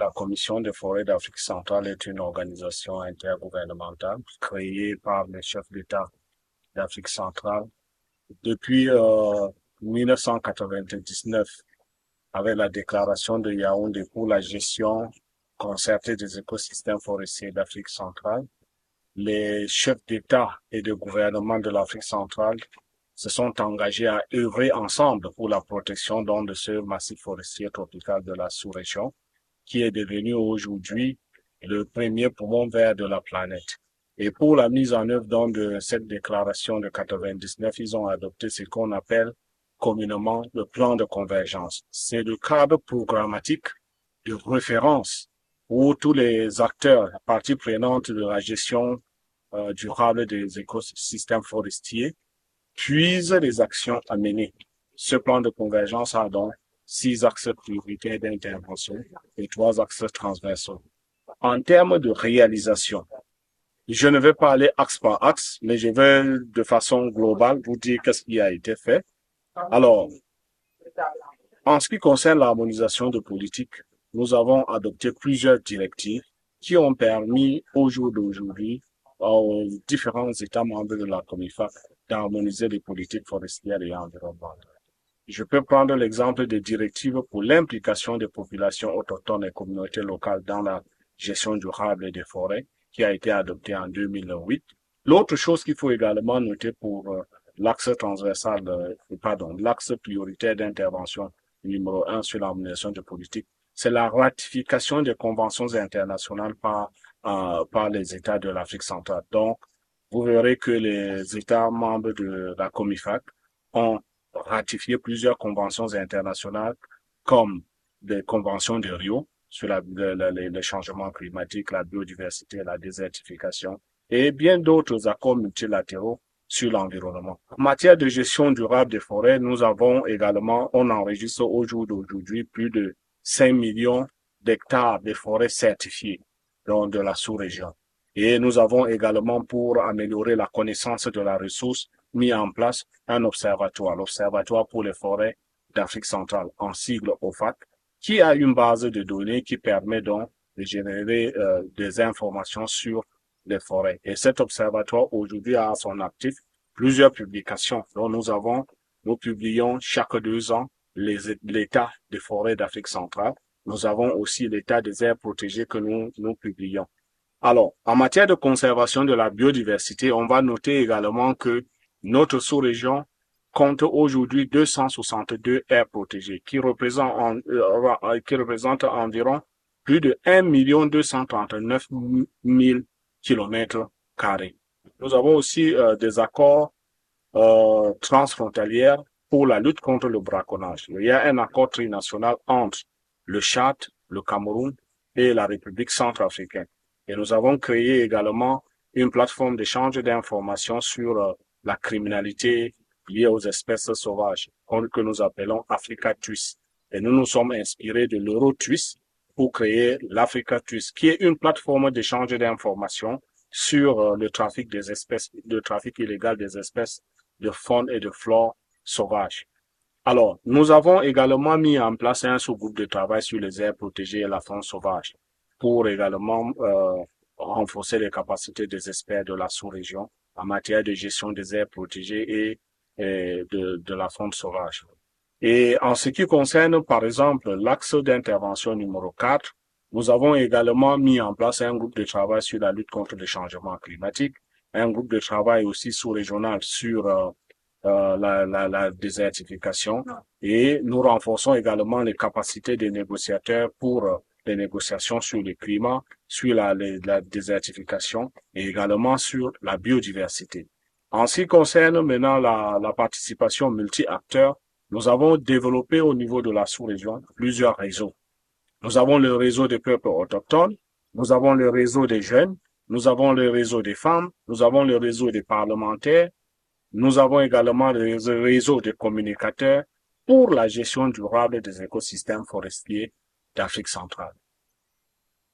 La Commission des forêts d'Afrique centrale est une organisation intergouvernementale créée par les chefs d'État d'Afrique centrale depuis euh, 1999 avec la déclaration de Yaoundé pour la gestion concertée des écosystèmes forestiers d'Afrique centrale. Les chefs d'État et de gouvernement de l'Afrique centrale se sont engagés à œuvrer ensemble pour la protection de ce massif forestier tropical de la sous-région, qui est devenu aujourd'hui le premier poumon vert de la planète. Et pour la mise en œuvre de cette déclaration de 99, ils ont adopté ce qu'on appelle communément le plan de convergence. C'est le cadre programmatique de référence où tous les acteurs, parties prenantes de la gestion euh, durable des écosystèmes forestiers, puisent les actions à mener. Ce plan de convergence a donc six axes prioritaires d'intervention et trois axes transversaux. En termes de réalisation, je ne vais pas aller axe par axe, mais je vais de façon globale vous dire qu'est-ce qui a été fait alors, en ce qui concerne l'harmonisation de politique, nous avons adopté plusieurs directives qui ont permis au jour d'aujourd'hui aux différents États membres de la COMIFAC d'harmoniser les politiques forestières et environnementales. Je peux prendre l'exemple des directives pour l'implication des populations autochtones et communautés locales dans la gestion durable des forêts, qui a été adoptée en 2008. L'autre chose qu'il faut également noter pour euh, l'axe transversal, euh, pardon, l'axe prioritaire d'intervention numéro un sur l'harmonisation de politique, c'est la ratification des conventions internationales par, euh, par les États de l'Afrique centrale. Donc, vous verrez que les États membres de la COMIFAC ont ratifié plusieurs conventions internationales comme des conventions de Rio sur la, le changement climatique, la biodiversité, la désertification et bien d'autres accords multilatéraux sur l'environnement. En matière de gestion durable des forêts, nous avons également, on enregistre au jour d'aujourd'hui plus de 5 millions d'hectares de forêts certifiées dans de la sous-région. Et nous avons également, pour améliorer la connaissance de la ressource, mis en place un observatoire, l'Observatoire pour les forêts d'Afrique centrale, en sigle OFAC, qui a une base de données qui permet donc de générer euh, des informations sur les forêts. Et cet observatoire aujourd'hui a à son actif plusieurs publications dont nous avons, nous publions chaque deux ans l'état des forêts d'Afrique centrale. Nous avons aussi l'état des aires protégées que nous, nous publions. Alors, en matière de conservation de la biodiversité, on va noter également que notre sous-région compte aujourd'hui 262 aires protégées qui représentent, en, euh, qui représentent environ plus de 1 239 000 kilomètres carrés. Nous avons aussi euh, des accords euh, transfrontaliers pour la lutte contre le braconnage. Il y a un accord trinational entre le Tchad, le Cameroun et la République centrafricaine. Et nous avons créé également une plateforme d'échange d'informations sur euh, la criminalité liée aux espèces sauvages, que nous appelons Africa Twist. Et nous nous sommes inspirés de l'Euro-Twist pour créer l'Africa Twist, qui est une plateforme d'échange d'informations sur euh, le trafic des espèces, le trafic illégal des espèces de faune et de flore sauvages. Alors, nous avons également mis en place un sous-groupe de travail sur les aires protégées et la faune sauvage pour également euh, renforcer les capacités des experts de la sous-région en matière de gestion des aires protégées et, et de, de la faune sauvage. Et en ce qui concerne, par exemple, l'axe d'intervention numéro 4, nous avons également mis en place un groupe de travail sur la lutte contre le changement climatique, un groupe de travail aussi sous-régional sur euh, euh, la, la, la, désertification et nous renforçons également les capacités des négociateurs pour euh, les négociations sur le climat, sur la, désertification et également sur la biodiversité. En ce qui concerne maintenant la participation multi-acteurs, nous avons développé au niveau de la sous-région plusieurs réseaux. Nous avons le réseau des peuples autochtones, nous avons le réseau des jeunes, nous avons le réseau des femmes, nous avons le réseau des parlementaires, nous avons également le réseau des communicateurs pour la gestion durable des écosystèmes forestiers d'Afrique centrale.